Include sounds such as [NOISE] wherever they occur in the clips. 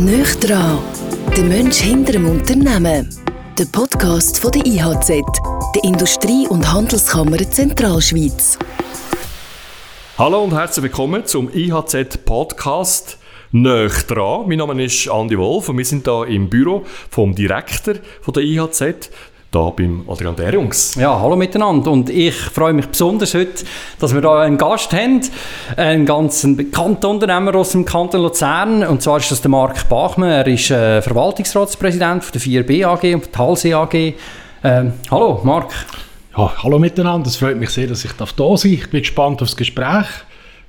Nöch dran, der Mensch hinter dem Unternehmen. Der Podcast von der IHZ, der Industrie- und Handelskammer Zentralschweiz. Hallo und herzlich willkommen zum IHZ-Podcast Nöch dran. Mein Name ist Andi Wolf und wir sind hier im Büro vom Direktor der IHZ, hier beim Adrian Derungs. Ja, hallo miteinander und ich freue mich besonders heute, dass wir hier einen Gast haben, einen ganz bekannten Unternehmer aus dem Kanton Luzern und zwar ist das der Marc Bachmann, er ist äh, Verwaltungsratspräsident von der 4B AG und der Talsee AG. Ähm, hallo Marc. Ja, hallo miteinander, es freut mich sehr, dass ich da sein darf. Ich bin gespannt auf das Gespräch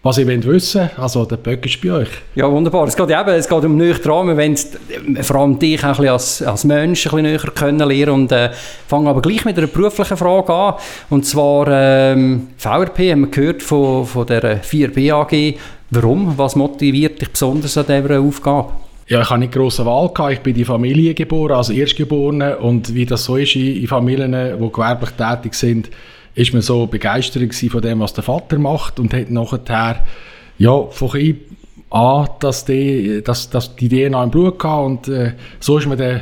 was ihr wollt wissen also der Böck ist bei euch. Ja, wunderbar. Es geht eben es geht um näher dran. Wir wollen vor allem dich ein als, als Mensch ein bisschen näher kennenlernen und äh, fangen aber gleich mit einer beruflichen Frage an. Und zwar ähm, VRP haben wir gehört von, von der 4B AG. Warum? Was motiviert dich besonders an dieser Aufgabe? Ja, ich habe nicht grosse Wahl gehabt. Ich bin in Familie geboren, als Erstgeborener. Und wie das so ist in, in Familien, die gewerblich tätig sind, ist man so begeistert von dem, was der Vater macht und hat nachher ja, von klein an dass die, dass, dass die DNA im Blut hatte und äh, so ist man dann äh,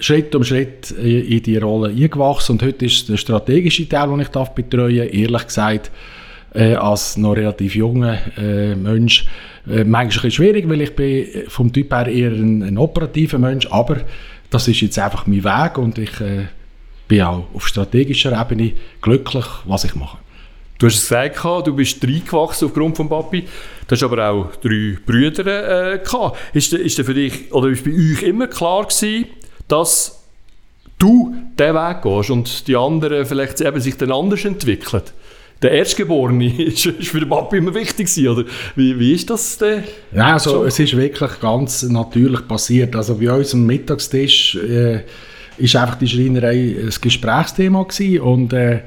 Schritt um Schritt in die Rolle eingewachsen und heute ist der strategische Teil, den ich darf betreuen ehrlich gesagt, äh, als noch relativ junger äh, Mensch, äh, manchmal ein schwierig, weil ich bin vom Typ her eher ein, ein operativer Mensch, aber das ist jetzt einfach mein Weg und ich äh, bin auch auf strategischer Ebene glücklich, was ich mache. Du hast es gesagt, du bist reingewachsen aufgrund von Papi. Du hast aber auch drei Brüder äh, gehabt. Ist, ist für dich oder ist bei euch immer klar gewesen, dass du diesen Weg gehst und die anderen vielleicht eben sich dann anders entwickeln? Der Erstgeborene [LAUGHS] ist, ist für den Papi immer wichtig gewesen, oder? Wie, wie ist das denn? Ja, also, es ist wirklich ganz natürlich passiert. Also bei uns am Mittagstisch äh, ist einfach die Schreinerei ein Gesprächsthema gewesen und äh,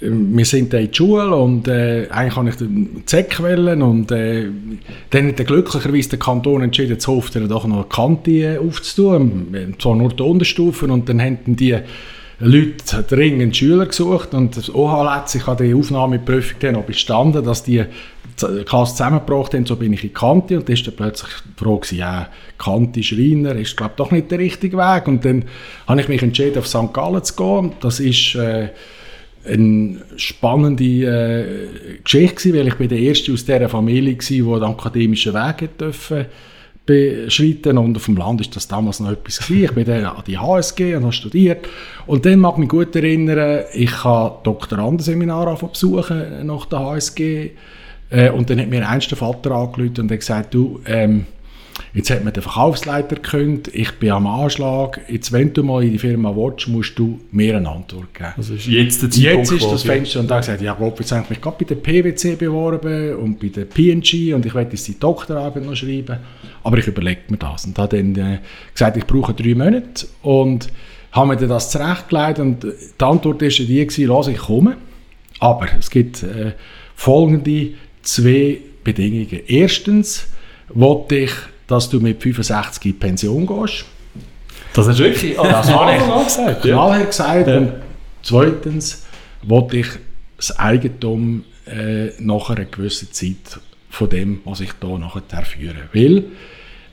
wir sind dann in die Schule und äh, eigentlich habe ich den Zeck und äh, dann hat glücklicherweise der Kanton entschieden, hofft er doch noch eine Kante äh, aufzutun, zwar nur die Unterstufen und dann haben die Leute dringend Schüler gesucht und das OHL sich an die Aufnahmeprüfung noch bestanden, dass die Klasse zusammengebracht haben, so bin ich in Kante und dann ist dann plötzlich die Frage, ja, Kante Schreiner ist glaube doch nicht der richtige Weg und dann habe ich mich entschieden, auf St. Gallen zu gehen. Das ist äh, eine spannende äh, Geschichte weil ich bin der Erste aus dieser Familie war, der den akademischen Weg durfte beschreiten und auf dem Land ist das damals noch etwas gewesen. Ich bin dann an die HSG und habe studiert und dann mag ich mich gut erinnern, ich habe Doktorandenseminar besuchen nach der HSG äh, und dann hat mir einst der Vater angerufen und hat gesagt, du, ähm, jetzt hat mir der Verkaufsleiter gekündigt, ich bin am Anschlag, jetzt wenn du mal in die Firma willst, musst du mir eine Antwort geben. Also ist jetzt der Zeitpunkt Jetzt ist das Fenster und da gesagt, ja Rob, jetzt habe ich mich gerade bei der PwC beworben und bei der PNG und ich werde jetzt die Doktorarbeit noch schreiben, aber ich überlege mir das. Und habe dann äh, gesagt, ich brauche drei Monate und habe mir dann das zurechtgelegt und die Antwort war die, gewesen, ich komme, aber es gibt äh, folgende zwei Bedingungen. Erstens wollte ich, dass du mit 65 in Pension gehst. Das ist wirklich... Das habe ich gesagt. Ja. gesagt. Und zweitens wollte ich das Eigentum äh, nach einer gewissen Zeit von dem, was ich hier nachher führe. Weil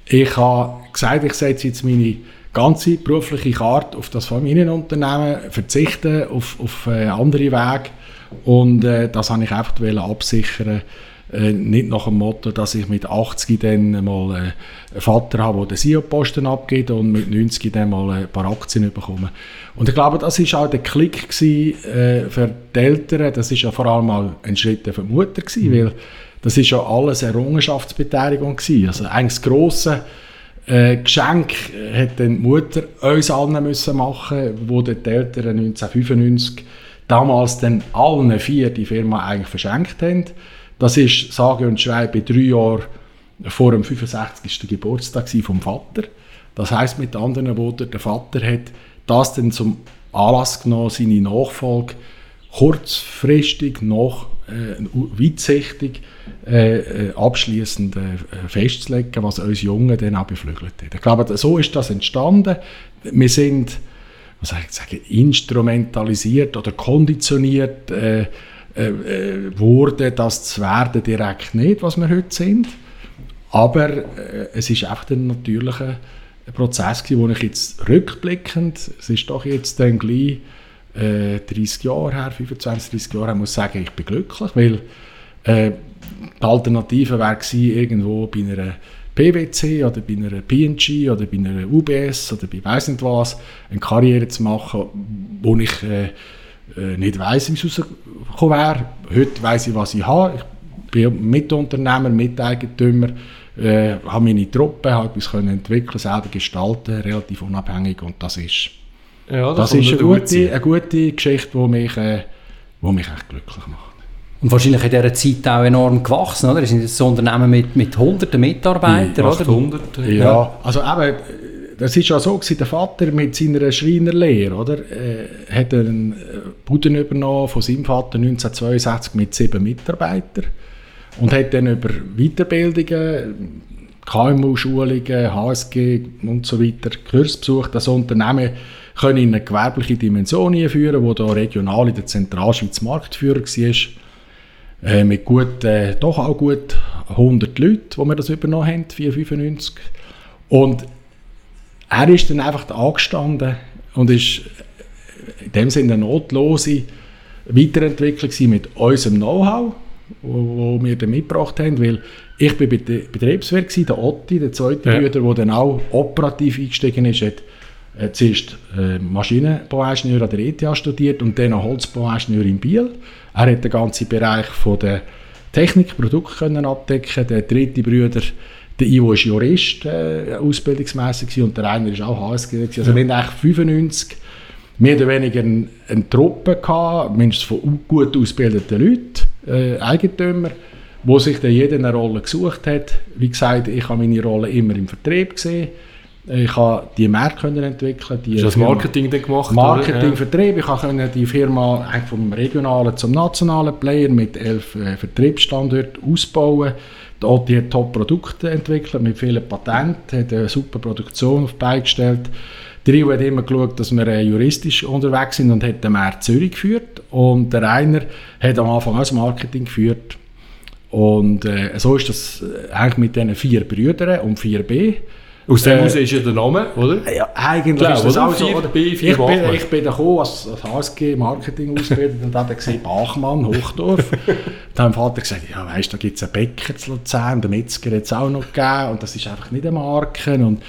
ich habe gesagt, ich setze jetzt meine ganze berufliche Karte auf das Familienunternehmen, verzichte auf, auf äh, andere Wege und äh, das habe ich einfach absichern äh, nicht nach dem Motto, dass ich mit 80 dann mal äh, einen Vater habe, der den CEO-Posten abgibt und mit 90 dann mal ein paar Aktien bekomme. Und ich glaube, das war auch der Klick gewesen, äh, für die Eltern. Das war ja vor allem auch ein Schritt für die Mutter gewesen, mhm. weil das ist ja alles Errungenschaftsbeteiligung gewesen. Also eigentlich das grosse äh, Geschenk hat dann die Mutter uns allen müssen machen, wo die Eltern 1995 damals dann allen vier die Firma eigentlich verschenkt haben. Das ist, sage und schreibe, drei Jahre vor dem 65. Geburtstag vom Vater. Das heißt mit anderen Worten, der Vater hat das dann zum Anlass genommen, seine Nachfolge kurzfristig noch äh, weitsichtig äh, äh abschließend äh, festzulegen, was uns Jungen dann auch beflügelt hat. Ich glaube, so ist das entstanden. Wir sind soll ich sagen, instrumentalisiert oder konditioniert äh, äh, äh, wurde, das zu werden direkt nicht, was wir heute sind. Aber äh, es ist einfach ein natürlicher Prozess gewesen, wo ich jetzt rückblickend, es ist doch jetzt dann gleich äh, 30 Jahre her, 25, 30 Jahre her, muss sagen, ich bin glücklich, weil äh, die Alternative wäre gewesen, irgendwo bei einer PwC oder bei einer PNG oder bei einer UBS oder bei weiss nicht was eine Karriere zu machen, wo ich äh, äh, nicht weiss, wie es rausgekommen wäre. Heute weiss ich, was ich habe. Ich bin Mitunternehmer, Miteigentümer, äh, habe meine Truppe, habe etwas können entwickeln, selber gestalten, relativ unabhängig und das ist, ja, das, das ist eine gute, eine gute Geschichte, die mich, äh, die mich echt glücklich macht. Und wahrscheinlich in dieser Zeit auch enorm gewachsen, oder? Das sind jetzt so Unternehmen mit, mit hunderten Mitarbeitern, 800, oder? Ja, ja, also eben, das ist ja so gewesen, der Vater mit seiner Schreinerlehre, oder? Äh, hat einen äh, Buden übernommen von seinem Vater 1962 mit sieben Mitarbeitern und hat dann über Weiterbildungen, KMU-Schulungen, HSG und so weiter, Kurs besucht, das Unternehmen können in eine gewerbliche Dimension einführen, wo da regional in der Zentralschweiz Marktführer war äh, mit gut, äh, doch auch gut 100 Leuten, die wir das übernommen haben, 495. Und er ist dann einfach angestanden und ist in dem Sinne eine notlose Weiterentwicklung mit unserem Know-how, wo, wir dann mitgebracht haben, weil ich bin Betriebswirt der Otti, der zweite ja. Brüder, der dann auch operativ eingestiegen ist, hat äh, zuerst äh, Maschinenbauingenieur an der ETH studiert und dann Holzbauingenieur in Biel. Er hat den ganzen Bereich von der Technik, Produkt können abdecken. Der dritte Bruder, der Ivo ist Jurist, äh, ausbildungsmäßig und der eine ist auch HSG. Also ja. wir haben eigentlich 95 mehr oder weniger eine, eine Truppe gehabt, mindestens von gut ausgebildeten Leuten, äh, Eigentümer, wo sich dann jeder eine Rolle gesucht hat. Wie gesagt, ich habe meine Rolle immer im Vertrieb gesehen ich habe die Märkte entwickeln. Die Hast du das Marketing dann gemacht? Marketing, oder? Vertrieb. Ich konnte die Firma vom regionalen zum nationalen Player mit elf äh, Vertriebsstandorten ausbauen. Die OTI hat Top-Produkte entwickelt mit vielen Patenten, hat eine super Produktion auf beigestellt. Der Rio hat immer geschaut, dass wir äh, juristisch unterwegs sind und hat den Markt Zürich geführt. Und der Rainer hat am Anfang auch das Marketing geführt. Und äh, so ist das äh, eigentlich mit diesen vier Brüdern und 4B. Aus dem äh, ist ja der Name, oder? Ja, eigentlich Klar, ist das auch so. Oder? B, ich, bin, ich bin da gekommen als, als HSG Marketing ausgebildet und dann gesehen, Bachmann, Hochdorf. [LAUGHS] dann hat mein Vater gesagt, ja weißt da gibt es einen Bäcker zu Luzern, der Metzger hat es auch noch gegeben und das ist einfach nicht eine Marke und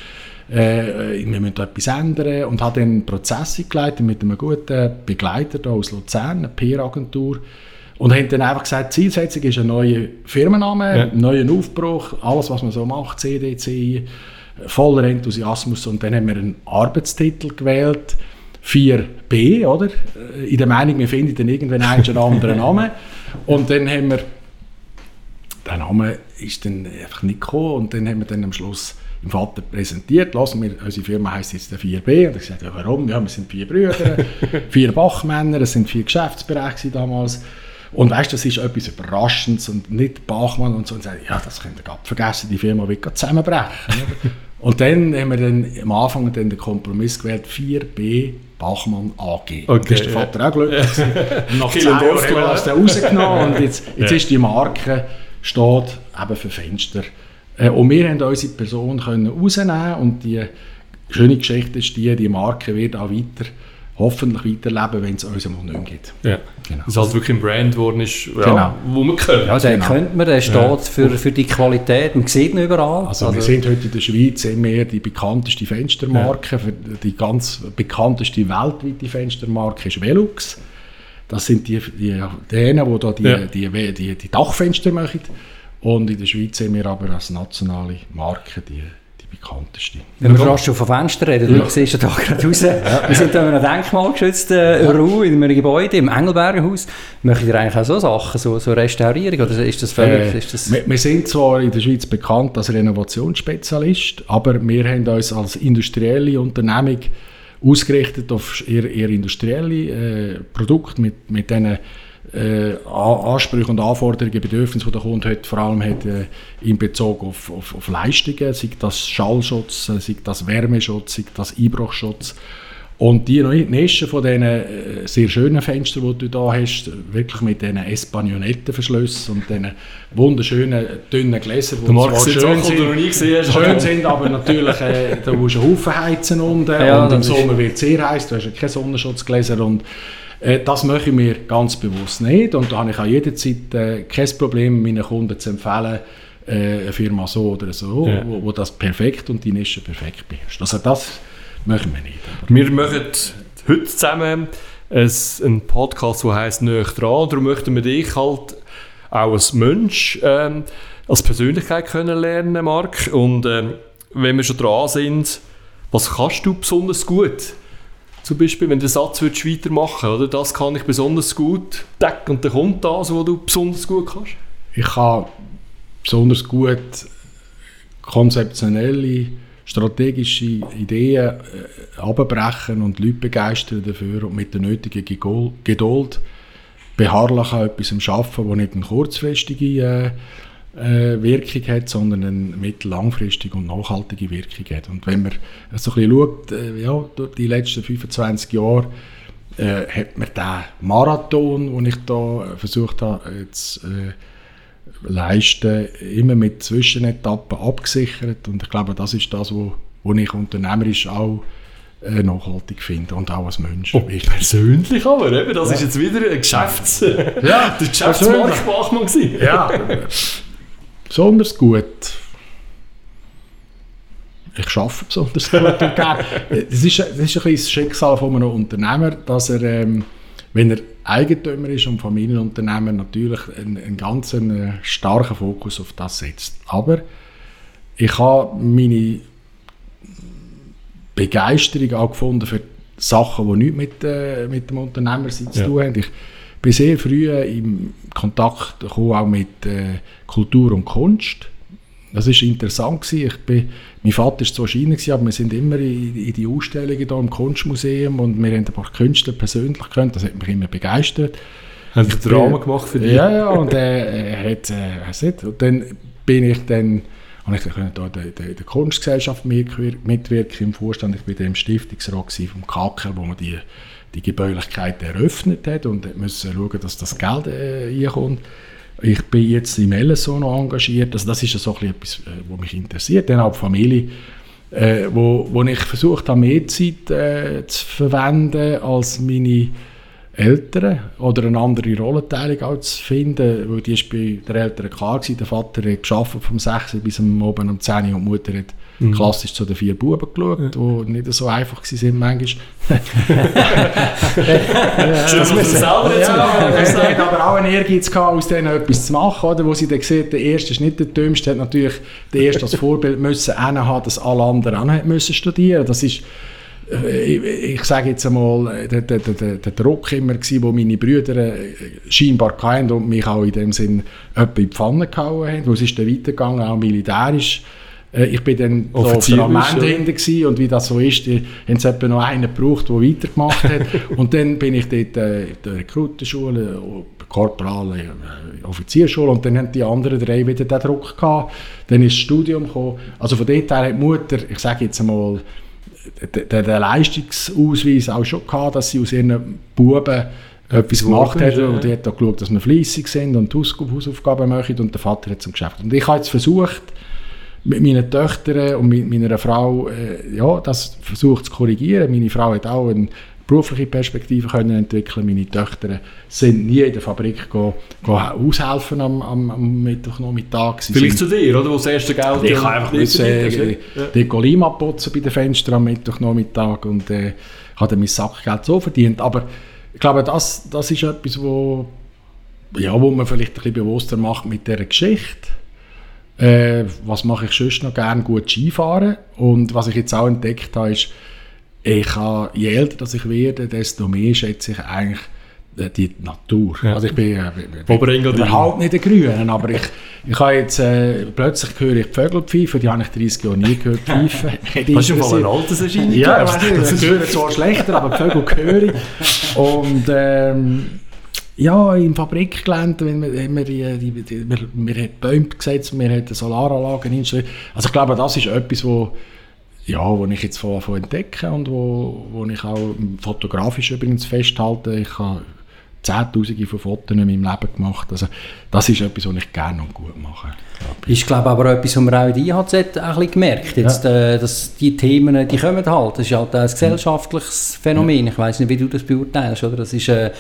äh, wir müssen da etwas ändern und hat dann einen Prozess eingeleitet mit einem guten Begleiter da aus Luzern, einer PR-Agentur und haben dann einfach gesagt, Zielsetzung ist ein neuer Firmenname, ja. ein neuer Aufbruch, alles was man so macht, CDC, voller Enthusiasmus und dann haben wir einen Arbeitstitel gewählt, 4b, oder? Äh, in der Meinung, wir finden dann irgendwann einen anderen Namen. [LAUGHS] Und dann haben wir, der Name ist dann einfach nicht gekommen und dann haben wir dann am Schluss im Vater präsentiert, lassen wir, unsere Firma heisst jetzt der 4B und ich sagte, ja, warum? Ja, wir sind vier Brüder, [LAUGHS] vier Bachmänner, es sind vier Geschäftsbereiche damals und weißt, das ist etwas Überraschendes und nicht Bachmann und so und sagen, ja, das könnt ihr gerade vergessen, die Firma wird zusammenbrechen. [LAUGHS] Und dann haben wir dann am Anfang dann den Kompromiss gewählt, 4b Bachmann AG. Okay, da ist der Vater ja. auch glücklich. [LAUGHS] nach zehn Jahren das dann rausgenommen und jetzt, jetzt ja. ist die Marke steht eben für Fenster. Äh, und wir haben unsere Person können rausnehmen und die schöne Geschichte ist die, die Marke wird auch weiter hoffentlich weiterleben, wenn es uns einmal nicht gibt. Ja. Genau. Dass es halt wirklich ein Brand geworden ist, ja, genau. wo man kennt. Ja, den genau. kennt man, der steht ja. für, für die Qualität, man sieht ihn überall. Also, also wir sind heute in der Schweiz immer die bekannteste Fenstermarke, ja. die ganz bekannteste weltweite Fenstermarke ist Velux. Das sind die, die, diejenigen, die da die, ja. die, die, die, die Dachfenster machen. Und in der Schweiz sind wir aber als nationale Marke die bekannteste. Wenn wir fast schon von Fenstern reden, ja. du siehst ja da gerade raus. Ja. Wir sind in einem denkmalgeschützten ja. Ruhe, in einem Gebäude, im Engelbergenhaus. Möchtet ihr eigentlich auch so Sachen, so, so Restaurierung, oder ist das völlig... Äh, ist das wir, wir, sind zwar in der Schweiz bekannt als Renovationsspezialist, aber wir haben uns als industrielle Unternehmung ausgerichtet auf eher, eher industrielle äh, Produkte mit, mit diesen äh, Ansprüche und Anforderungen, Bedürfnisse, die der Kunde heute vor allem hat, äh, in Bezug auf, auf, auf Leistungen, sei das Schallschutz, äh, sei das Wärmeschutz, sei das Einbruchschutz. Und die Nischen von diesen äh, sehr schönen Fenstern, die du da hast, wirklich mit diesen Espagnonettenverschlüssen und diesen wunderschönen, dünnen Gläsern, die zwar schön, sind, schön sind, aber natürlich, äh, da musst du einen Haufen heizen unten ja, und im Sommer wird es sehr heiß, du hast ja keine Sonnenschutzgläser und äh, das mache ich mir ganz bewusst nicht und da habe ich auch jederzeit äh, kein Problem, meinen Kunden zu empfehlen, äh, eine Firma so oder so, ja. wo, wo, das perfekt und die Nische perfekt beherrscht. Also das machen wir nicht. Wir machen heute zusammen einen Podcast, der heisst «Näher dran». Darum möchten wir dich halt auch als Mensch, ähm, als Persönlichkeit kennenlernen, Marc. Und ähm, wenn wir schon dran sind, was kannst du besonders gut? Zum Beispiel, wenn du den Satz würdest weitermachen oder das kann ich besonders gut, deck, und dann kommt das, was du besonders gut kannst. Ich kann besonders gut konzeptionelle strategische Ideen äh, abbrechen und Leute begeistern dafür und mit der nötigen Geduld beharrlich an etwas arbeiten, das nicht eine kurzfristige äh, äh, Wirkung hat, sondern eine mittellangfristige und nachhaltige Wirkung hat. Und wenn man so ein bisschen schaut, äh, ja, durch die letzten 25 Jahre, äh, hat man den Marathon, den ich da versucht habe, jetzt, äh, leisten, immer mit Zwischenetappen abgesichert. Und ich glaube, das ist das, was wo, ich unternehmerisch auch äh, nachhaltig finde und auch als Mensch. Oh, persönlich aber, eben, das ja. ist jetzt wieder ein Geschäfts... ja, [LAUGHS] der Geschäftsmarktbachmann gewesen. ja, [LAUGHS] besonders gut. Ich arbeite besonders gut und gerne. Das [LAUGHS] ist, das ist ein bisschen das Schicksal von einem Unternehmer, dass er... Ähm, wenn er Eigentümer ist und Familienunternehmer, natürlich einen, einen ganz äh, starken Fokus auf das setzt. Aber ich habe meine Begeisterung auch gefunden für Sachen, die nichts mit, äh, mit dem Unternehmer zu tun haben. Ich bin sehr früh in Kontakt gekommen, auch mit äh, Kultur und Kunst. Das war interessant. Gewesen. Ich bin, mein Vater war zwar China, aber wir sind immer in, in die Ausstellungen hier im Kunstmuseum und wir haben ein paar Künstler persönlich gekannt. Das hat mich immer begeistert. Haben Sie Drama gemacht für dich? Ja, ja, und äh, er hat, äh, nicht, und dann bin ich dann, habe ich dann da in der, der Kunstgesellschaft mitwirken im Vorstand. Ich war im Stiftungsrat vom KKL, wo man die, die Gebäulichkeit eröffnet hat und musste schauen, dass das Geld äh, reinkommt. Ich bin jetzt im LSO noch engagiert. Also das ist so etwas, äh, was mich interessiert. Dann auch die Familie, äh, wo, wo ich versucht habe, mehr Zeit äh, zu verwenden als meine Eltern oder eine andere Rollenteilung auch zu finden, weil die ist bei den Eltern klar gewesen. Der Vater hat geschafft vom 6 bis am Abend um 10 Uhr und die Mutter hat mhm. klassisch zu den vier Buben geschaut, ja. die nicht so einfach waren manchmal. ja, das müssen, selber jetzt ja, Er hat aber auch einen Ehrgeiz gehabt, aus denen etwas zu machen, oder? wo sie dann sieht, der Erste ist nicht der Dümmste, hat natürlich der Erste als Vorbild müssen haben, dass alle anderen auch müssen studieren. Das ist ich, ich sage jetzt einmal, der, der, der, der Druck immer gewesen, wo meine Brüder äh, scheinbar hatten und mich auch in dem Sinn in die Pfanne gehauen haben. Wo es ist dann weitergegangen, auch militärisch. Äh, ich bin dann so auf der Amende hinten und wie das so ist, haben sie etwa noch einen gebraucht, der weitergemacht hat. [LAUGHS] und dann bin ich dort äh, in der Rekrutenschule, Korporale äh, Offizierschule und dann haben die anderen drei wieder den Druck gehabt. Dann ist das Studium gekommen. Also von dort her hat die Mutter, ich sage jetzt einmal, den, den Leistungsausweis auch schon gehabt, dass sie aus ihren Buben etwas gemacht hat und die hat auch geschaut, dass wir fleissig sind und Hausaufgaben machen und der Vater hat zum Geschäft. Und ich habe jetzt versucht, mit meinen Töchtern und mit meiner Frau, äh, ja, das versucht zu korrigieren. Meine Frau hat auch eine berufliche Perspektive können entwickeln. Meine Töchter sind nie in der Fabrik go, go aushelfen am, am, am Mittwochnachmittag. Vielleicht zu dir, oder? Wo das erste Geld... Ich kann einfach müssen, äh, ja. die Lima putzen bei den Fenstern am Mittwochnachmittag und äh, habe dann mein Sackgeld so verdient. Aber ich glaube, das, das ist etwas, wo, ja, wo man vielleicht ein bisschen bewusster macht mit dieser Geschichte äh, was mache ich sonst noch gerne? Gut Skifahren. Und was ich jetzt auch entdeckt habe, ist, ich habe, je älter dass ich werde, desto mehr schätze ich eigentlich äh, die Natur. Ja. Also ich bin, äh, bin überhaupt nicht der Grüne, aber ich, ich habe jetzt, äh, plötzlich höre ich Vögel pfeifen, die habe ich 30 Jahre nie gehört [LAUGHS] pfeifen. Hast du mal ein Alterserscheinung? Ja, ich weiß nicht, höre zwar schlechter, aber die Vögel höre ich. Und ähm, ja, im Fabrikgelände, wenn wir, wir, die, die, die, wir, wir haben Bäume gesetzt, wir haben Solaranlagen installiert. Also ich glaube, das ist etwas, wo ja, wo ich jetzt von, von entdecke und wo, wo ich auch fotografisch übrigens festhalte. Ich habe Zehntausende von Fotos in meinem Leben gemacht. Also, das ist etwas, was ich gerne und gut mache. Ich glaube aber etwas, was man auch in der IHZ ein bisschen gemerkt jetzt, ja. äh, dass die Themen, die kommen halt. Das ist halt ein gesellschaftliches Phänomen. Ja. Ich weiß nicht, wie du das beurteilst. Oder? Das ist äh,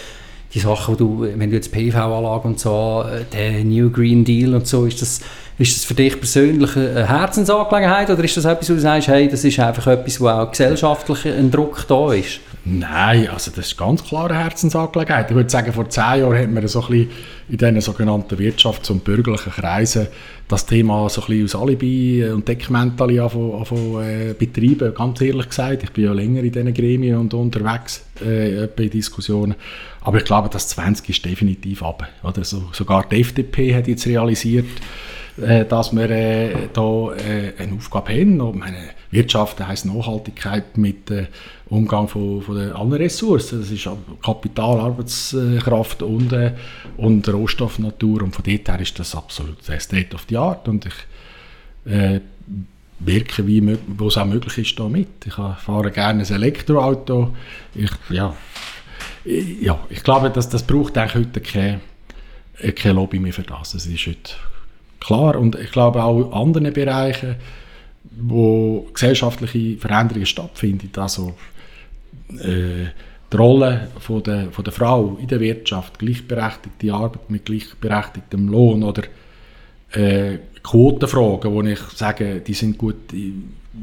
die Sachen, wo du, wenn du jetzt PV-Anlage und so, äh, der New Green Deal und so, ist das ist das für dich persönlich eine Herzensangelegenheit oder ist das etwas, wo du sagst, hey, das ist einfach etwas, wo auch gesellschaftlich ein Druck da ist? Nein, also das ist ganz klar eine Herzensangelegenheit. Ich würde sagen, vor zehn Jahren hat man so ein in diesen sogenannten Wirtschafts- und bürgerlichen Kreisen das Thema so ein bisschen aus Alibi und Deckmäntel äh, betreiben, ganz ehrlich gesagt. Ich bin ja länger in diesen Gremien und unterwegs äh, bei Diskussionen. Aber ich glaube, das 20 ist definitiv ab. Oder so, sogar die FDP hat jetzt realisiert, äh, dass wir äh, da äh, eine Aufgabe haben. Und meine, Wirtschaft heisst Nachhaltigkeit mit äh, Umgang von, von den anderen Ressourcen. Das ist Kapital, Arbeitskraft und, äh, und Rohstoff. Und von dort her ist das absolut State of the Art. Und ich äh, wirke, wie wo es auch möglich ist, da mit. Ich fahre gerne ein Elektroauto. Ich, ja, ja, ich glaube, dass das braucht eigentlich heute keine, keine Lobby mehr für das. Es ist heute Klar, und ich glaube auch in anderen Bereichen, wo gesellschaftliche Veränderungen stattfinden, also äh, die Rolle von der, von der Frau in der Wirtschaft, gleichberechtigte Arbeit mit gleichberechtigtem Lohn oder äh, Quotenfragen, wo ich sage, die sind gut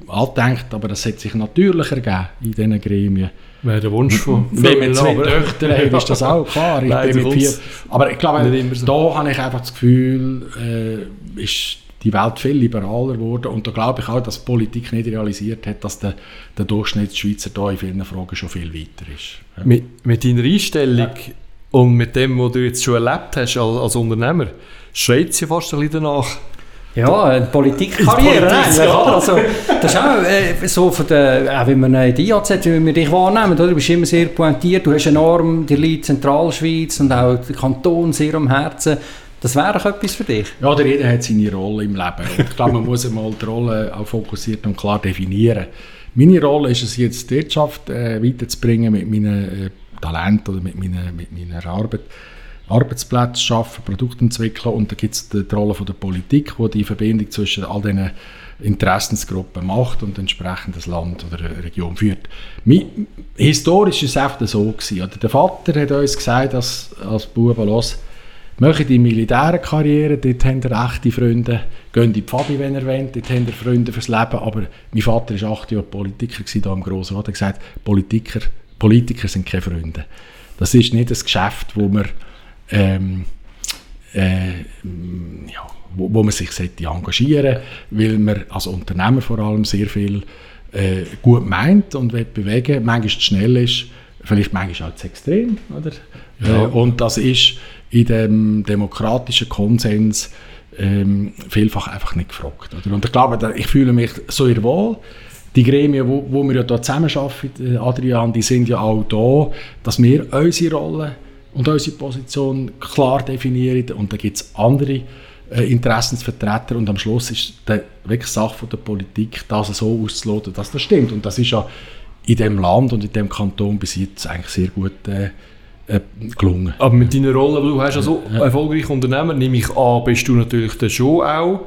angedenkt, aber das hat sich natürlich ergeben in diesen Gremien. Wäre der Wunsch von Wenn wir zwei Töchter haben, ist das auch klar. Ich [LAUGHS] Nein, bin mit vier, aber ich glaube, so. da habe ich einfach das Gefühl, äh, ist die Welt viel liberaler geworden und da glaube ich auch, dass die Politik nicht realisiert hat, dass der, der Durchschnittsschweizer da in vielen Fragen schon viel weiter ist. Ja. Mit, mit deiner Einstellung ja. und mit dem, was du jetzt schon erlebt hast als, als Unternehmer, schreit sie fast ein bisschen danach, ja, eine Politikkarriere eigentlich, oder? Also, das ist auch äh, so, von der, auch wenn man in die IAZ, wie wir dich wahrnehmen, oder? du bist immer sehr pointiert, du hast enorm die Leute Zentralschweiz und auch den Kanton sehr am Herzen. Das wäre auch etwas für dich? Ja, der jeder hat seine Rolle im Leben. Ich glaube, man muss einmal die Rolle auch fokussiert und klar definieren. Meine Rolle ist es jetzt, die Wirtschaft äh, weiterzubringen mit meinen äh, Talenten oder mit meiner, mit meiner Arbeit. Arbeitsplätze schaffen, Produkte entwickeln und da gibt es die, Rolle von der Politik, wo die, die Verbindung zwischen all diesen Interessensgruppen macht und entsprechend das Land oder eine Region führt. Historisch ist es einfach so gewesen. Der Vater hat uns gesagt, als, als Buben, los, Macht die Militärkarriere, dort habt ihr echte Freunde. Geht in die Pfadi, wenn ihr wollt, dort habt ihr Freunde fürs Leben. Aber mein Vater war acht Jahre Politiker hier im Grossen Rat. Er hat gesagt, Politiker, Politiker sind keine Freunde. Das ist nicht ein Geschäft, wo man ähm, äh, ja, wo, wo, man sich sollte engagieren weil man als Unternehmer vor allem sehr viel äh, gut meint und will bewegen, manchmal zu schnell ist, vielleicht manchmal auch zu extrem. Oder? Ja. Äh, und das ist in dem demokratischen Konsens ähm, vielfach einfach nicht gefragt. Oder? Und ich glaube, ich fühle mich so ihr Wohl. Die Gremien, wo, wo wir ja da zusammenarbeiten, Adrian, die sind ja auch da, dass wir unsere Rolle und unsere Position klar definieren und dann gibt es andere äh, Interessensvertreter und am Schluss ist die wirklich Sache von der Politik, das so auszuloten, dass das stimmt und das ist ja in dem Land und in dem Kanton bis jetzt eigentlich sehr gut äh, äh, gelungen. Aber mit deiner Rolle, du hast also ja. erfolgreicher Unternehmer, nehme ich an, bist du natürlich dann schon auch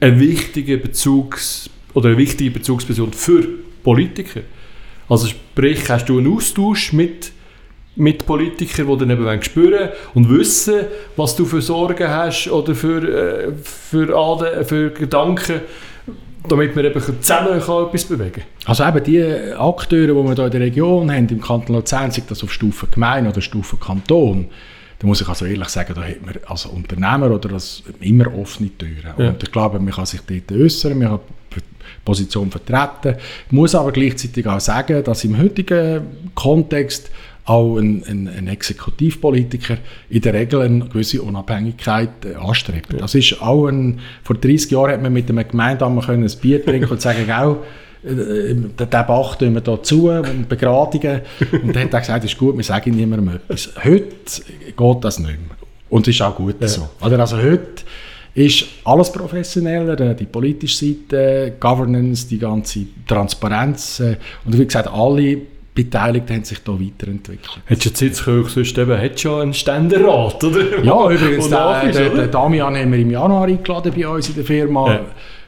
ein wichtiger Bezugs- oder eine wichtige Bezugsperson für Politiker. Also sprich, hast du einen Austausch mit mit Politikern, die dann eben spüren und wissen, was du für Sorgen hast oder für, äh, für, Ade, für Gedanken, damit wir eben zusammen kann etwas bewegen Also eben die Akteure, die wir hier in der Region haben, im Kanton Luzern, sei das auf Stufe Gemeinde oder Stufe Kanton, da muss ich also ehrlich sagen, da hat man als Unternehmer oder als immer offene Türen. Ja. Und ich glaube, man kann sich dort äußern, man kann die Position vertreten. Ich muss aber gleichzeitig auch sagen, dass im heutigen Kontext auch ein, ein, ein, Exekutivpolitiker in der Regel eine gewisse Unabhängigkeit äh, anstrebt. Ja. Das ist auch ein, vor 30 Jahren hat man mit einem Gemeindeamt können ein Bier trinken und sagen, auch, äh, den Bach tun wir hier zu und Begradigen. Und dann hat er gesagt, ist gut, wir sagen niemandem etwas. Heute geht das nicht mehr. Und es ist auch gut ja. so. Also heute ist alles professioneller, äh, die politische Seite, Governance, die ganze Transparenz äh, und wie gesagt, alle Beteiligten haben sich da weiterentwickelt. Hättest du jetzt Sitzkirche sonst eben, hättest schon einen Ständerat, oder? Ja, übrigens, der, der, der, Damian haben wir im Januar eingeladen bei uns in der Firma. Ja.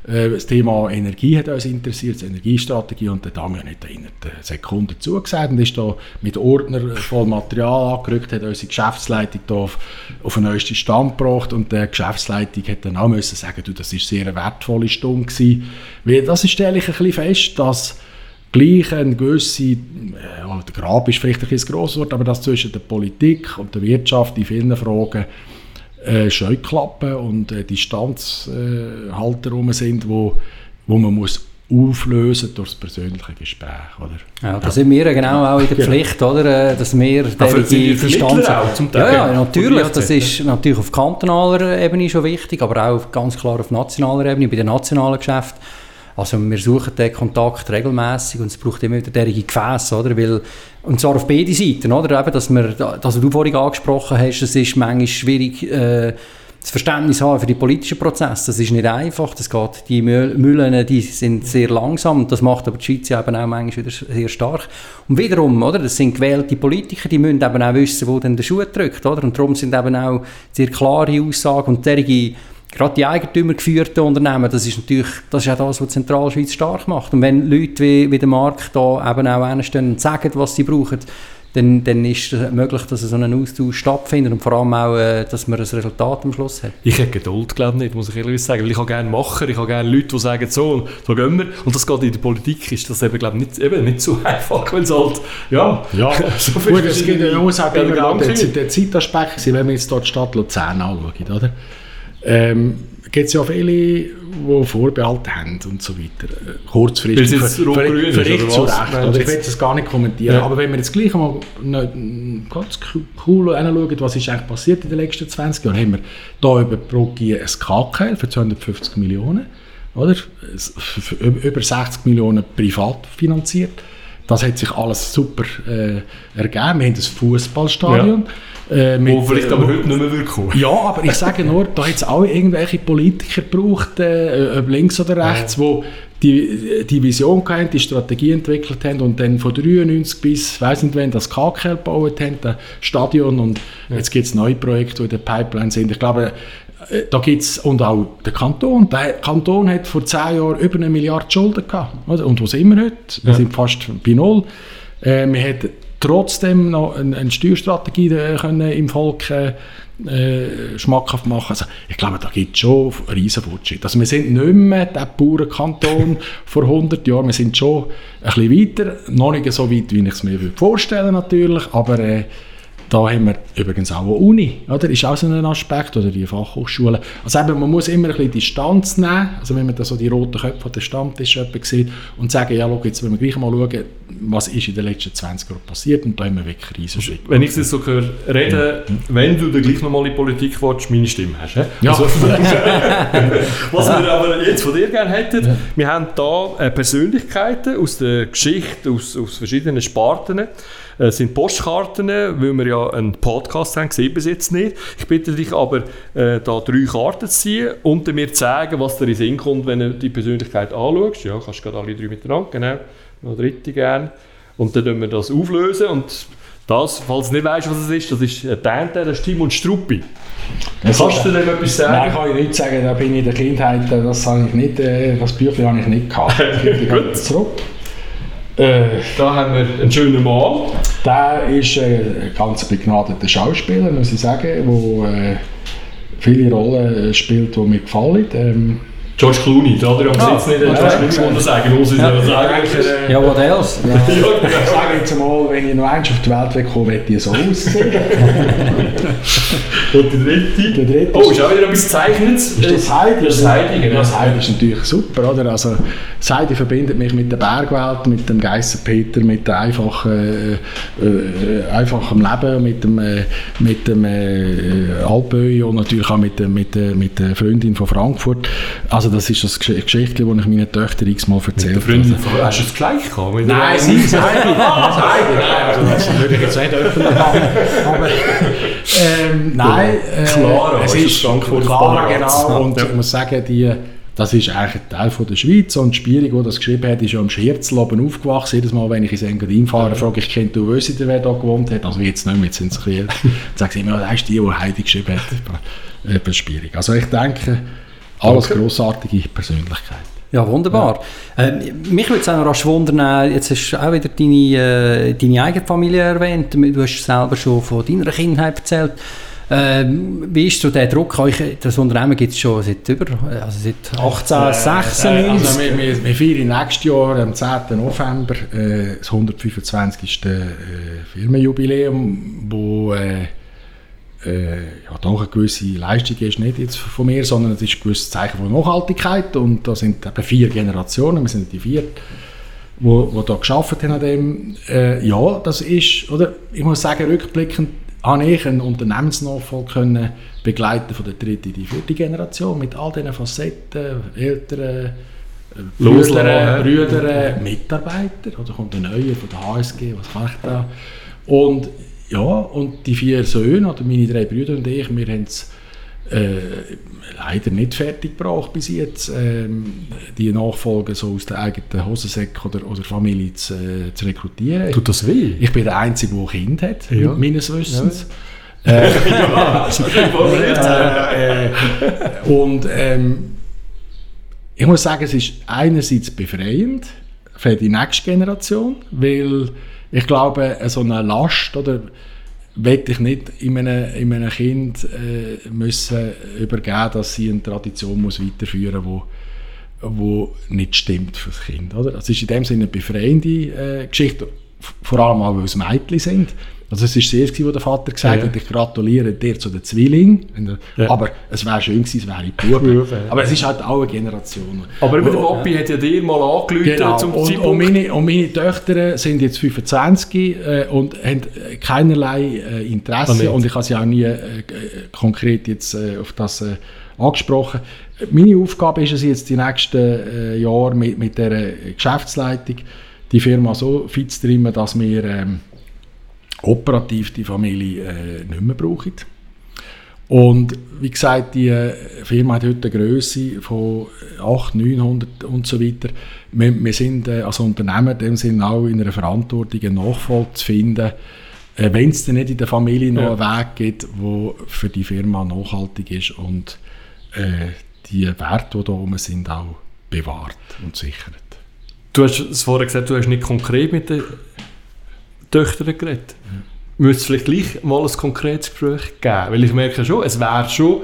Äh, das Thema Energie hat uns interessiert, die Energiestrategie, und der Damian hat da in einer Sekunde zugesagt und ist da mit Ordner voll Material angerückt, hat unsere Geschäftsleitung da auf, auf den neuesten Stand gebracht und die Geschäftsleitung hat dann auch müssen sagen, du, das ist sehr eine wertvolle Stunde gewesen. Weil das stelle ich ein bisschen fest, dass gleich eine gewisse, äh, der Grab ist vielleicht ein, ein grosses Wort, aber dass zwischen der Politik und der Wirtschaft in vielen Fragen äh, Scheuklappen und äh, Distanzhalter rum sind, wo, wo man muss auflösen durch das persönliche Gespräch, oder? Ja, da ja. sind wir genau auch in der genau. Pflicht, oder? Äh, dass wir die Distanz... Auch zum Teil. Ja, ja, natürlich. Das ist natürlich auf kantonaler Ebene schon wichtig, aber auch ganz klar auf nationaler Ebene, bei den nationalen Geschäften also wir suchen den Kontakt regelmäßig und es braucht immer wieder derige Gefäße, oder? Weil, und zwar auf beide Seiten, oder? Eben, dass wir, das, was du vorhin angesprochen hast, es ist manchmal schwierig, äh, das Verständnis haben für die politischen Prozesse. Das ist nicht einfach. Das geht, die Mühlen die sind sehr langsam. Das macht aber die Schweiz eben auch manchmal wieder sehr stark. Und wiederum, oder, das sind gewählte Politiker, die müssen eben auch wissen, wo denn der Schuh drückt. Oder? Und darum sind eben auch sehr klare Aussagen und derige gerade die eigentümergeführten Unternehmen, das ist natürlich das ist auch das, was die Zentralschweiz stark macht. Und wenn Leute wie, wie der Markt da eben auch hinstehen und sagen, was sie brauchen, dann, dann ist es möglich, dass so ein Austausch stattfindet und vor allem auch, äh, dass man ein Resultat am Schluss hat. Ich hätte Geduld, glaube ich, nicht, muss ich ehrlich sagen, weil ich habe gerne Macher, ich habe gerne Leute, die sagen, so, so gehen wir. Und das geht in der Politik, ist das eben, glaube ich, nicht, eben nicht so [LAUGHS] einfach, wenn es halt, ja, ja. [LAUGHS] so Gut, es gibt, muss auch immer der, der Zeitaspekt wenn wir jetzt dort die Stadt Luzern anschauen, oder? Ähm, gibt es ja viele, die Vorbehalte haben und so weiter. Kurzfristig. Für, für, für ich zu Recht. Oder ich will das gar nicht kommentieren. Ja. Aber wenn wir jetzt gleich mal ganz cool anschauen, was ist eigentlich passiert in den letzten 20 Jahren, haben wir hier über Bruggi ein KKL für 250 Millionen. Oder? Über 60 Millionen privat finanziert. Das hat sich alles super äh, ergeben. Wir haben ein Fußballstadion. Ja äh, mit, Wo vielleicht aber äh, heute nicht mehr wirklich Ja, aber ich sage nur, da hat es auch irgendwelche Politiker gebraucht, äh, ob links oder rechts, ja. wo die, die Vision hatten, die Strategie entwickelt haben und dann von 93 bis, weiß nicht wann, das KKL gebaut haben, das Stadion und ja. jetzt gibt es neue Projekte, die in der Pipeline sind. Ich glaube, äh, da gibt es, und auch der Kanton, der Kanton hat vor zehn Jahren über eine Milliarde Schulden gehabt, oder? und wo sind wir heute? Wir sind fast bei null. Äh, wir haben trotzdem noch eine, eine Steuerstrategie äh, können im Volk äh, äh, schmackhaft machen. Also, ich glaube, da gibt es schon riesen Fortschritt. Also, wir sind nicht mehr der Bauernkanton [LAUGHS] vor 100 Jahren. Wir sind schon ein bisschen weiter. Noch nicht so weit, wie ich es mir vorstellen natürlich, aber äh, da haben wir übrigens auch eine Uni, oder? ist auch so ein Aspekt, oder die Fachhochschule. Also eben, man muss immer ein bisschen Distanz nehmen, also wenn man da so die roten Köpfe von der Stammtisch sieht und sagen, ja, schau, jetzt wollen wir gleich mal schauen, was ist in den letzten 20 Jahren passiert und da haben wir wirklich riesen Schritt. Wenn ich das so höre, reden, mhm. wenn du dann gleich nochmal in Politik willst, meine Stimme hast, he? Ja. Also, [LAUGHS] [LAUGHS] was wir aber jetzt von dir gerne hätten, ja. wir haben hier äh, Persönlichkeiten aus der Geschichte, aus, aus verschiedenen Sparten, äh, sind Postkarten, weil wir ja einen Podcast haben, gesehen bis jetzt nicht. Ich bitte dich aber, äh, da drei Karten zu ziehen und mir zu sagen, was dir in Sinn kommt, wenn du die Persönlichkeit anschaust. Ja, kannst du gerade alle drei miteinander, genau. Noch dritte gerne. Und dann lösen wir das auflösen und das, falls du nicht weißt, was es ist, das ist ein Tante, das ist Timon Struppi. Das Kannst du dem etwas sagen? Nein, kann ich nicht sagen, da bin ich in der Kindheit, das, habe ich nicht, äh, das Büchlein habe ich nicht gehabt. [LAUGHS] Gut. Zurück. Äh, da haben wir einen schönen Mann. Der ist äh, ein ganz begnadeter Schauspieler, muss ich sagen, der äh, viele Rollen spielt, die mir gefallen. Ähm, George Clooney, der andere am Sitz nicht, George Clooney muss sagen, muss ich ja. sagen. Ja, what else? Ja. ja, ich sage jetzt mal, wenn ich noch eins auf die Welt will kommen, möchte ich so aussehen. Und der dritte? Der dritte oh, ist auch wieder etwas Zeichnendes. Ist das Heidi? Das Heidi, genau. Das Heidi ist natürlich super, oder? Also, das Heidi verbindet mich mit der Bergwelt, mit dem Geissenpeter, mit dem einfachen, äh, äh, einfachen Leben, mit dem, äh, mit dem äh, Alpöi und natürlich auch mit, mit, mit der Freundin von Frankfurt. Also das ist das Geschichte, das ich meinen Töchtern x-mal erzählt habe. Hast du es gleich gehabt? Nein, sie sagen Nein, also das würde ich jetzt nicht machen. Aber ähm, nein, äh, Clara, es ist Clara, genau. Und ich muss sagen, die das ist eigentlich ein Teil von der Schweiz und Spierig, der das geschrieben hat, ist ja am Scherzel oben aufgewachsen. Jedes Mal, wenn ich ins Engadin fahre, frage ich, kennt du Wösider, wer da gewohnt hat? Also jetzt nicht mehr, jetzt sind es ein Dann sagen sie immer, das ist die, die Heidi geschrieben hat. Eben Spierig. Also ich denke, alles okay. grossartige Persönlichkeit. Ja, wunderbar. Ja. Äh, mich würde es auch noch rasch wundern, jetzt hast du auch wieder deine, äh, deine eigene Familie erwähnt. Du hast selber schon von deiner Kindheit erzählt. Ähm, wie ist so der Druck? Euch, das Unternehmen gibt es schon seit über, also seit 1896. Äh, äh, also wir, wir, wir feiern nächstes Jahr am 10. November äh, das 125. Äh, Firmenjubiläum, wo äh, äh, ja, doch eine gewisse Leistung ist, nicht jetzt von mir, sondern es ist ein gewisses Zeichen von Nachhaltigkeit und da sind eben vier Generationen, wir sind die vier, wo, wo da geschafft haben an dem. Äh, ja, das ist, oder ich muss sagen, rückblickend habe ich einen Unternehmensnachfolger können begleiten von der dritten in die vierte Generation mit all diesen Facetten, Eltern, äh, Brüder, Brüder, Mitarbeiter, oder kommt ein neuer von der HSG, was kann ich da? Und ja, und die vier Söhne, oder meine drei Brüder und ich, wir haben es äh, leider nicht fertig gebracht bis jetzt, ähm, die Nachfolger so aus der eigenen Hosensäcke oder, oder Familie zu, äh, zu rekrutieren. Tut das weh? Ich bin der Einzige, der Kind hat, ja. meines Wissens. Ja. Äh, [LAUGHS] [LAUGHS] äh, äh, und ähm, ich muss sagen, es ist einerseits befreiend für die nächste Generation, weil ich glaube, so eine Last oder will ich nicht in einem, in einem Kind äh, müssen übergeben, dass sie eine Tradition muss weiterführen muss, wo, nicht stimmt für das Kind. Oder? Das ist in dem Sinne eine befreiende äh, Geschichte, vor allem weil es Mädchen sind. Also es war sehr, was der Vater gesagt ja. hat, ich gratuliere dir zu den Zwillingen. Ja. Aber es wäre schön gewesen, es wäre Buben. Aber es ist halt auch eine Generation. Aber über der Papi hat ja dir mal angerufen genau. zum und, Zeitpunkt. Und meine, und meine Töchter sind jetzt 25 äh, und haben keinerlei äh, Interesse. Und ich habe sie auch nie äh, konkret jetzt äh, auf das äh, angesprochen. Meine Aufgabe ist es jetzt, die nächsten äh, Jahre mit, mit der Geschäftsleitung die Firma so fit zu trimmen, dass wir... Ähm, operativ die Familie äh, nicht mehr brauchen. Und wie gesagt, die äh, Firma hat heute eine Größe von 800, 900 und so weiter. Wir, wir sind äh, als Unternehmer dem Sinne auch in einer Verantwortung, einen Nachfolger zu finden, äh, wenn es dann nicht in der Familie noch ja. einen Weg gibt, der für die Firma nachhaltig ist und äh, die Werte, die da oben sind, auch bewahrt und sichert. Du hast es vorher gesagt, du hast nicht konkret mit den Töchtern geredet. Ja. Müsste es vielleicht gleich mal ein konkretes Gespräch geben? Weil ich merke schon, es wäre schon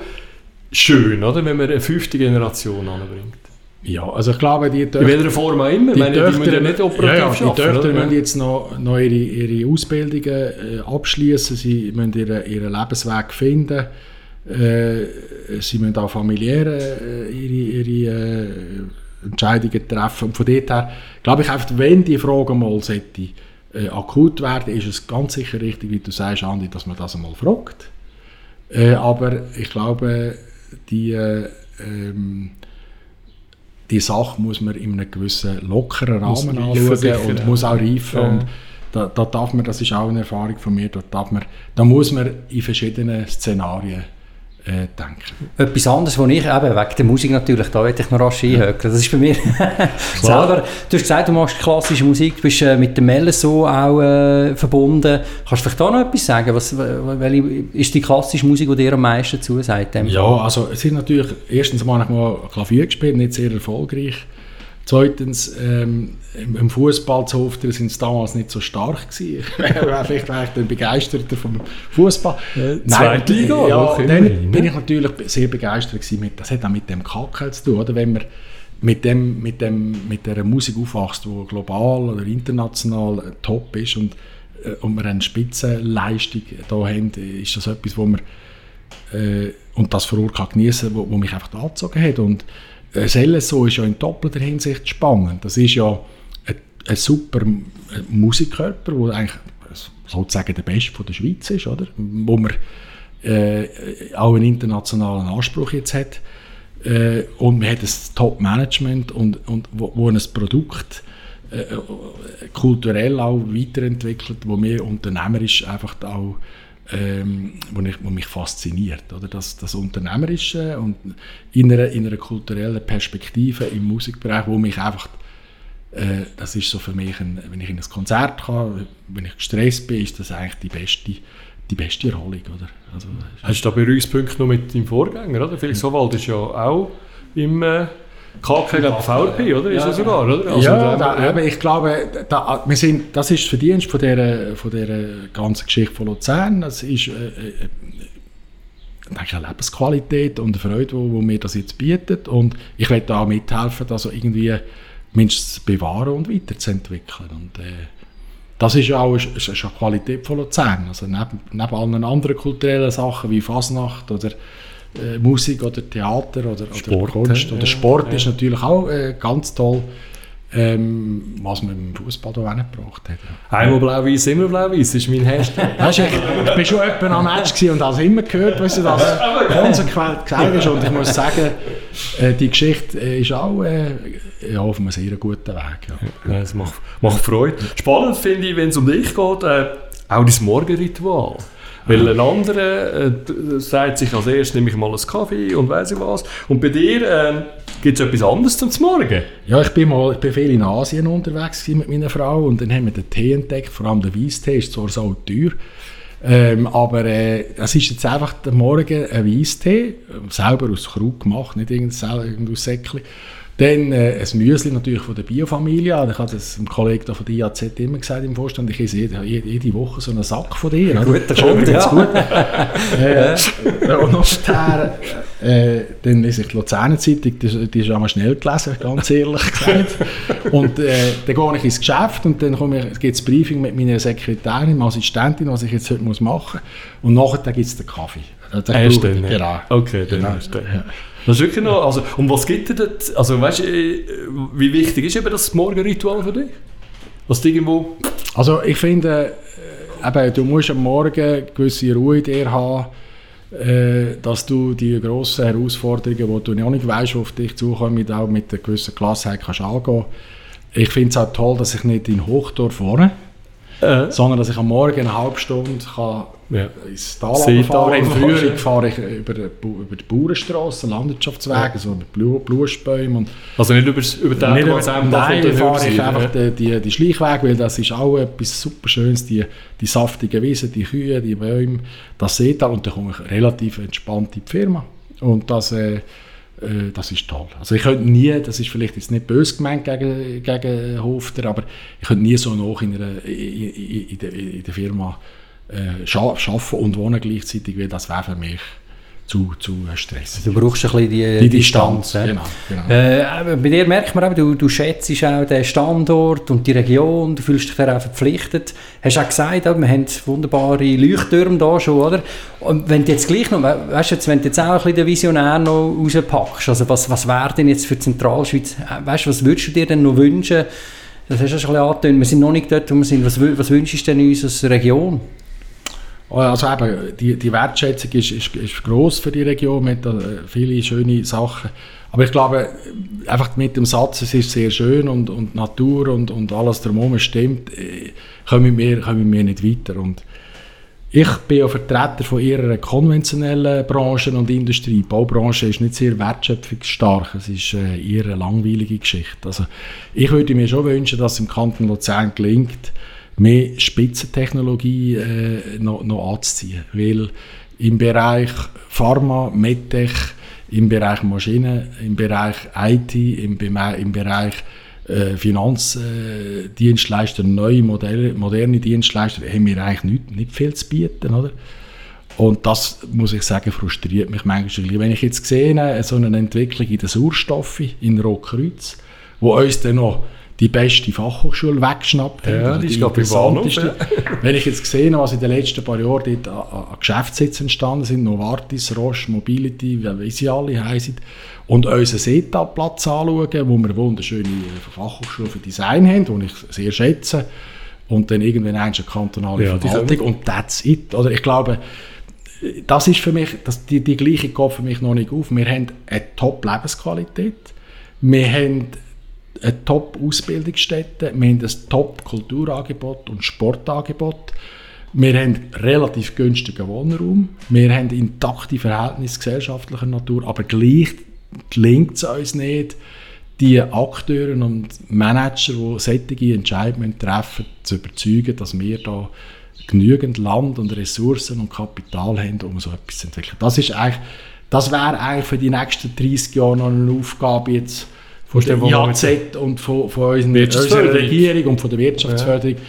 schön, oder, wenn man eine fünfte Generation anbringt. Ja, also ich glaube, die Töchter... In welcher Form auch immer. Die, meine, Töchter, die müssen ja nicht operativ ja, ja, die Töchter müssen jetzt noch, noch ihre, ihre Ausbildungen äh, abschließen, sie müssen ihren, ihren Lebensweg finden, äh, sie müssen auch familiär äh, ihre, ihre äh, Entscheidungen treffen. Und von dort her glaube ich einfach, wenn die Frage mal sollte, äh, akut werden, ist es ganz sicher richtig, wie du sagst, Andi, dass man das einmal fragt. Äh, aber ich glaube, die, äh, ähm, die Sache muss man in einem gewissen lockeren Rahmen anschauen und muss auch reifen. Ja. Und da, da, darf man, das ist auch eine Erfahrung von mir, da, darf man, da muss man in verschiedenen Szenarien äh, denken. Etwas anderes, was ich eben wegen der Musik natürlich, da werde ich noch rasch einhökeln. Das ist bei mir [LAUGHS] selber. Du hast gesagt, du machst klassische Musik, du bist äh, mit dem Melle so auch äh, verbunden. Kannst du vielleicht da noch etwas sagen? Was, welche ist die klassische Musik, die dir am meisten zusagt? Ja, also es sind natürlich, erstens mal ich mal Klavier gespielt, nicht sehr erfolgreich. Zweitens, ähm, im Fußball zu Hofter sind es damals nicht so stark gewesen. [LAUGHS] Ich wäre vielleicht wäre ich begeisterter vom Fußball. Ja, Zweite Liga, ja, dann bin ich natürlich sehr begeistert gewesen. Mit, das hat auch mit dem Kacke zu tun, oder? Wenn man mit dem, mit dem, mit der Musik aufwachst, die global oder international äh, top ist und, äh, und wir eine Spitzenleistung da haben, ist das etwas, wo man äh, und das vor Ort kann genießen, wo, wo mich einfach angezogen hat und Selleso ist ja in doppelter Hinsicht spannend. Das ist ja ein, ein super Musikkörper, der eigentlich sozusagen der Beste von der Schweiz ist, oder? wo man äh, auch einen internationalen Anspruch jetzt hat. äh, und man hat ein Top-Management und, und wo, wo ein Produkt äh, kulturell auch weiterentwickelt, wo mir unternehmerisch einfach auch ähm, wo, ich, wo mich fasziniert. Oder? Das, das Unternehmerische und in einer, in einer kulturellen Perspektive im Musikbereich, wo mich einfach äh, das ist so für mich, ein, wenn ich in ein Konzert kann, wenn ich gestresst bin, ist das eigentlich die beste, die beste Erholung. Oder? Also, Hast du da Berührungspunkte noch mit deinem Vorgänger? Oder? Felix Sowald ist ja auch im äh, Glaube VRP, oder? Ist ja, sogar, oder? Also ja, da, ja. ich glaube, da, wir sind, das ist das Verdienst von dieser, von dieser ganzen Geschichte von Luzern. Das ist äh, äh, eine Lebensqualität und eine Freude, die, die mir das jetzt bietet. Und ich werde da auch mithelfen, dass irgendwie mindestens zu bewahren und weiterzuentwickeln. Und, äh, das ist ja auch eine, eine Qualität von Luzern. Also neben, neben allen anderen kulturellen Sachen wie Fasnacht oder äh, Musik oder Theater oder, Sport, oder Kunst oder Sport ist natürlich auch äh, ganz toll ähm, was man im Fußball hier gebracht hat. Ja. Einmal blau-weiß, immer blau-weiß, ist mein Hashtag. [LAUGHS] weißt, ich, ich bin schon jemand am Match und habe immer gehört, weißt du, dass konsequent gesagt ist. Und ich muss sagen, äh, die Geschichte äh, ist auch äh, ja, auf einem sehr guten Weg. Ja. Ja, das macht, macht Freude. Spannend finde ich, wenn es um dich geht, äh, auch das Morgenritual. Weil ein anderer äh, sagt sich als erstes, nehme ich mal einen Kaffee und weiß ich was. Und bei dir äh, gibt es etwas anderes zum Morgen? Ja, ich bin, mal, ich bin viel in Asien unterwegs mit meiner Frau und dann haben wir den Tee entdeckt, vor allem der Weisstee, ist zwar so teuer. Ähm, aber äh, es ist jetzt einfach der Morgen ein Weisstee, selber aus Krug gemacht, nicht irgendein aus Säckchen. Dann äh, ein Müsli natürlich von der Biofamilie. Ich habe das dem Kollegen von der IAZ immer gesagt im Vorstand, ich esse jede, jede Woche so einen Sack von dir. Ja, gut, das kommt, ja. gut. [LAUGHS] äh, und nachher, äh, dann lese ich die Luzerner Zeitung, die, die ist einmal schnell gelesen, ganz ehrlich gesagt. und äh, dann gehe ich ins Geschäft und dann gibt es Briefing mit meiner Sekretärin, meiner Assistentin, was ich jetzt heute muss machen muss. Und nachher gibt es den Kaffee. Erst dann, genau. Okay, dann genau. Ja. Das ist wirklich noch, also, und was gibt dir das, also weißt äh, wie wichtig ist eben das Morgenritual für dich? Was irgendwo... Also ich finde, äh, eben, du musst am Morgen gewisse Ruhe in dir haben, äh, dass du die grossen Herausforderungen, die du noch nicht weißt, auf dich zukommen, auch mit einer gewissen Gelassenheit kannst angehen. Ich finde es auch toll, dass ich nicht in Hochdorf fahre, äh. sondern dass ich am Morgen eine halbe Stunde kann ja. ins Tal fahre. Im Frühling fahre ich über, über die Bauernstrasse, Landwirtschaftswege, ja. so mit Blumenbäumen. Also nicht über, über den nicht über, Nein, da fahre ich einfach ja. die, die, Schleichwege, weil das ist auch etwas super Schönes, die, die saftigen Wiesen, die Kühe, die Bäume, das Seetal und da komme ich relativ entspannt in die Firma. Und das... Äh, äh, das ist toll. Also ich könnte nie, das ist vielleicht jetzt nicht böse gemeint gegen, gegen Hofter, aber ich könnte nie so noch in, einer, in, in, in, der, in der Firma äh, arbeiten und wohnen gleichzeitig, weil das wäre für mich zu, zu stressig. Du brauchst ein bisschen die, die Distanz. Distanz genau, genau. Äh, bei dir merkt man eben, du, du schätzt auch den Standort und die Region, du fühlst dich da auch verpflichtet. Hast auch gesagt, wir haben wunderbare Leuchttürme da schon, oder? Und wenn du jetzt gleich noch, weißt du, wenn du jetzt auch ein bisschen den Visionär noch rauspackst, also was, was wäre denn jetzt für die Zentralschweiz, äh, weißt du, was würdest du dir denn noch wünschen? Das hast du schon ein bisschen angetönt, wir sind noch nicht dort, wo wir sind. Was, was wünschst du denn uns als Region? Also eben, die, die Wertschätzung ist, ist, ist gross für die Region, mit äh, viele schöne Sachen. Aber ich glaube, einfach mit dem Satz, es ist sehr schön und, und Natur und, und alles drumherum stimmt, äh, kommen wir, kommen wir nicht weiter. Und ich bin ja Vertreter von ihrer konventionellen Branchen und Industrie. Die Baubranche ist nicht sehr wertschöpfungsstark, es ist äh, ihre langweilige Geschichte. Also ich würde mir schon wünschen, dass es im Kanton Luzern gelingt, mehr Spitzentechnologie äh, noch, noch anzuziehen. Weil im Bereich Pharma, Medtech, im Bereich Maschinen, im Bereich IT, im, im Bereich äh, Finanzdienstleister, äh, neue Modelle, moderne Dienstleister, haben wir eigentlich nicht, nicht viel zu bieten. Oder? Und das, muss ich sagen, frustriert mich manchmal. Wenn ich jetzt sehe, äh, so eine Entwicklung in den Sauerstoffen in Rotkreuz, wo uns dann noch die beste Fachhochschule weggeschnappt haben. Ja, die, ist interessanteste. [LAUGHS] Wenn ich jetzt gesehen was in den letzten paar Jahren dort an, an Geschäftssitzen entstanden sind, Novartis, Roche, Mobility, wie sie alle heißen, und unseren SETA-Platz anschauen, wo wir wunderschöne Fachhochschule für Design haben, die ich sehr schätze, und dann irgendwann eine kantonale ja, Verwaltung und that's it. Oder ich glaube, das ist für mich, das, die, die gleiche geht für mich noch nicht auf. Wir haben eine Top-Lebensqualität, wir haben eine Top-Ausbildungsstätte, wir haben ein Top-Kulturangebot und Sportangebot. Wir haben relativ günstigen Wohnraum, wir haben intakte Verhältnisse gesellschaftlicher Natur, aber gleich gelingt es uns nicht, die Akteure und Manager, die solche Entscheidungen treffen, zu überzeugen, dass wir da genügend Land und Ressourcen und Kapital haben, um so etwas zu entwickeln. Das, ist eigentlich, das wäre eigentlich für die nächsten 30 Jahre noch eine Aufgabe jetzt von der IHZ und von, von unserer Regierung und von der Wirtschaftsförderung, ja.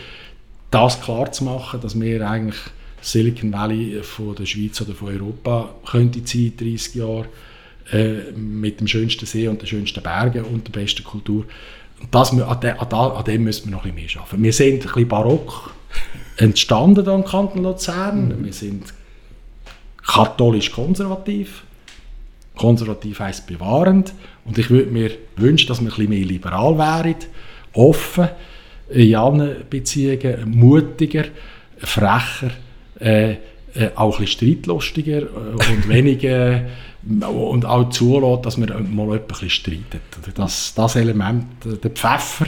das klar zu machen, dass wir eigentlich Silicon Valley von der Schweiz oder von Europa könnte sein, 30 Jahre, äh, mit dem schönsten See und den schönsten Bergen und der besten Kultur. Das, an, de, an, an dem müssen wir noch ein bisschen mehr arbeiten. Wir sind ein bisschen barock entstanden hier im Kanton Luzern. Mhm. Wir sind katholisch-konservativ. Konservativ heisst bewahrend. Und ich würde mir wünschen, dass wir ein bisschen mehr liberal wären, offen, in allen Beziehungen mutiger, frecher, äh, äh, auch ein bisschen streitlustiger äh, und weniger und auch zulässt, dass man mal bisschen streitet. Das, das Element, der Pfeffer,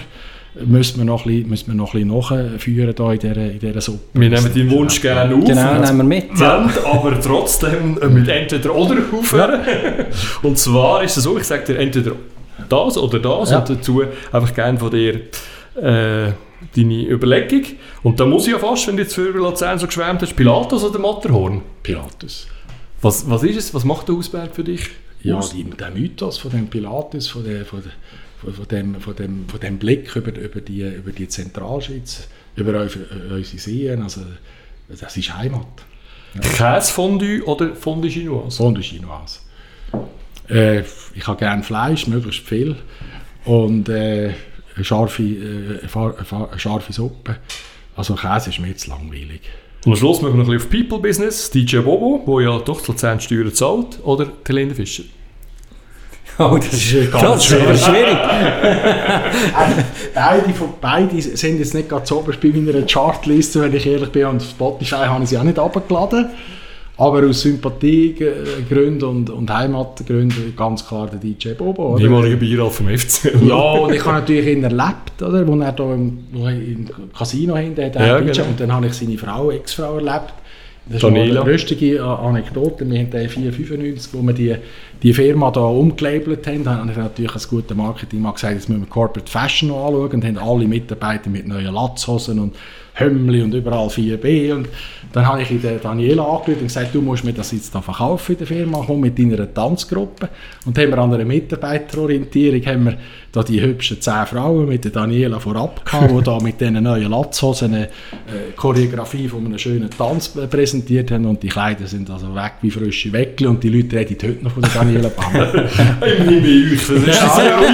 müssen wir noch ein bisschen, noch ein bisschen nachführen da in, dieser, in dieser Suppe. Wir nehmen deinen Wunsch gerne auf. Genau, nehmen wir mit. Ja. aber trotzdem [LAUGHS] mit entweder oder aufhören. [LAUGHS] und zwar ist es so, ich sage dir entweder das oder das ja. und dazu einfach gerne von dir äh, deine Überlegung. Und da muss ich ja fast, wenn du jetzt für Luzern so geschwärmt hast, Pilatus oder Matterhorn? Pilatus. Was, was ist es? Was macht der Hausberg für dich? Ja, die, der Mythos von dem Pilatus, von der, von der von, dem, von, dem, von dem Blick über, über, die, über die Zentralschweiz, über unsere Seen, also das ist Heimat. Ja. Käsefondue oder Fondue Chinoise? Fondue Chinoise. Äh, ich habe gerne Fleisch, möglichst viel. Und äh, eine, scharfe, äh, eine scharfe Suppe. Also Käse ist mir jetzt langweilig. Und am Schluss machen wir noch ein bisschen auf People Business. DJ Bobo, der ja doch Luzern Steuern zahlt, oder Helene Fischer? Oh, das ist ganz das schwierig. schwierig. beide, von, beide sind jetzt nicht ganz oberst bei meiner Chartliste, wenn ich ehrlich bin. Und Spotify habe ich sie auch nicht abgeladen. Aber aus Sympathiegründen und, und Heimatgründen ganz klar der DJ Bobo. Oder? Ehemaliger Beirat vom FC. ja, und ich habe natürlich ihn erlebt, oder, wo er da im, im Casino hinten hat. Ja, genau. Und dann habe ich seine Frau, Ex-Frau erlebt. Das Daniela. ist eine lustige Anekdote. Wir haben 495, wo wir die, die Firma da umgelabelt haben, haben wir natürlich ein gutes Marketing mal gesagt, jetzt müssen wir Corporate Fashion noch anschauen und haben alle Mitarbeiter mit neuen Latzhosen und Hömmli und überall 4B. Und dann habe ich der Daniela angerufen und gesagt, du musst mir das jetzt da verkaufen in der Firma, komm mit deiner Tanzgruppe. Und haben wir an einer Mitarbeiterorientierung haben wir da die hübschen zehn Frauen mit der Daniela vorab gehabt, die da mit diesen neuen Latzhosen eine äh, Choreografie von einem schönen Tanz präsentiert haben und die Kleider sind also weg wie frische Weckle und die Leute reden heute noch von der Daniela Bauer. [LAUGHS] ich nehme euch, das ist ja.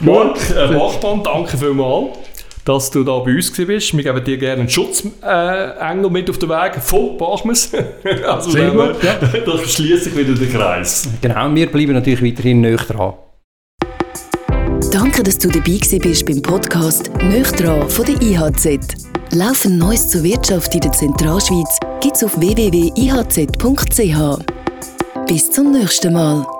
Marc [LAUGHS] äh, Bachmann, danke vielmals dass du da bei uns bist. Wir geben dir gerne einen Schutzengel äh, mit auf den Weg. Voll Bachmes. [LAUGHS] also Sehr gut, ja. [LAUGHS] Da schließt sich wieder der Kreis. Genau, wir bleiben natürlich weiterhin näher dran. Danke, dass du dabei bist beim Podcast «Nöch dran» von der IHZ. Laufend Neues zur Wirtschaft in der Zentralschweiz gibt es auf www.ihz.ch. Bis zum nächsten Mal.